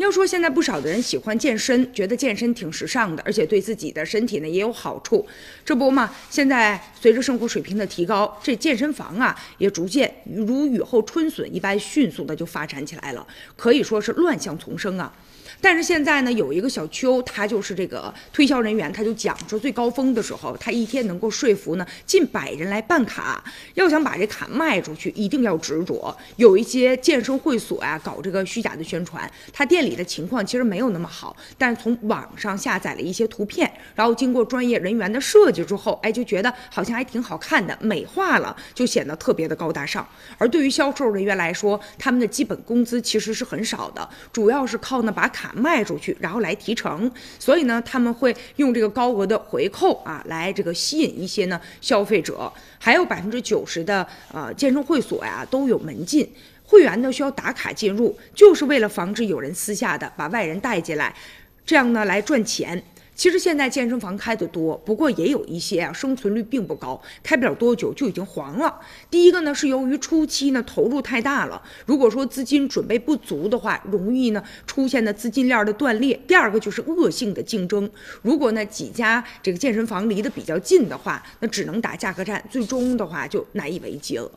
要说现在不少的人喜欢健身，觉得健身挺时尚的，而且对自己的身体呢也有好处。这不嘛，现在随着生活水平的提高，这健身房啊也逐渐如雨后春笋一般迅速的就发展起来了，可以说是乱象丛生啊。但是现在呢，有一个小邱，他就是这个推销人员，他就讲说，最高峰的时候，他一天能够说服呢近百人来办卡。要想把这卡卖出去，一定要执着。有一些健身会所呀，搞这个虚假的宣传，他店里里的情况其实没有那么好，但是从网上下载了一些图片，然后经过专业人员的设计之后，哎，就觉得好像还挺好看的，美化了，就显得特别的高大上。而对于销售人员来说，他们的基本工资其实是很少的，主要是靠呢把卡。卖出去，然后来提成，所以呢，他们会用这个高额的回扣啊，来这个吸引一些呢消费者。还有百分之九十的呃健身会所呀都有门禁，会员呢需要打卡进入，就是为了防止有人私下的把外人带进来，这样呢来赚钱。其实现在健身房开的多，不过也有一些啊，生存率并不高，开不了多久就已经黄了。第一个呢，是由于初期呢投入太大了，如果说资金准备不足的话，容易呢出现的资金链的断裂。第二个就是恶性的竞争，如果呢几家这个健身房离得比较近的话，那只能打价格战，最终的话就难以为继了。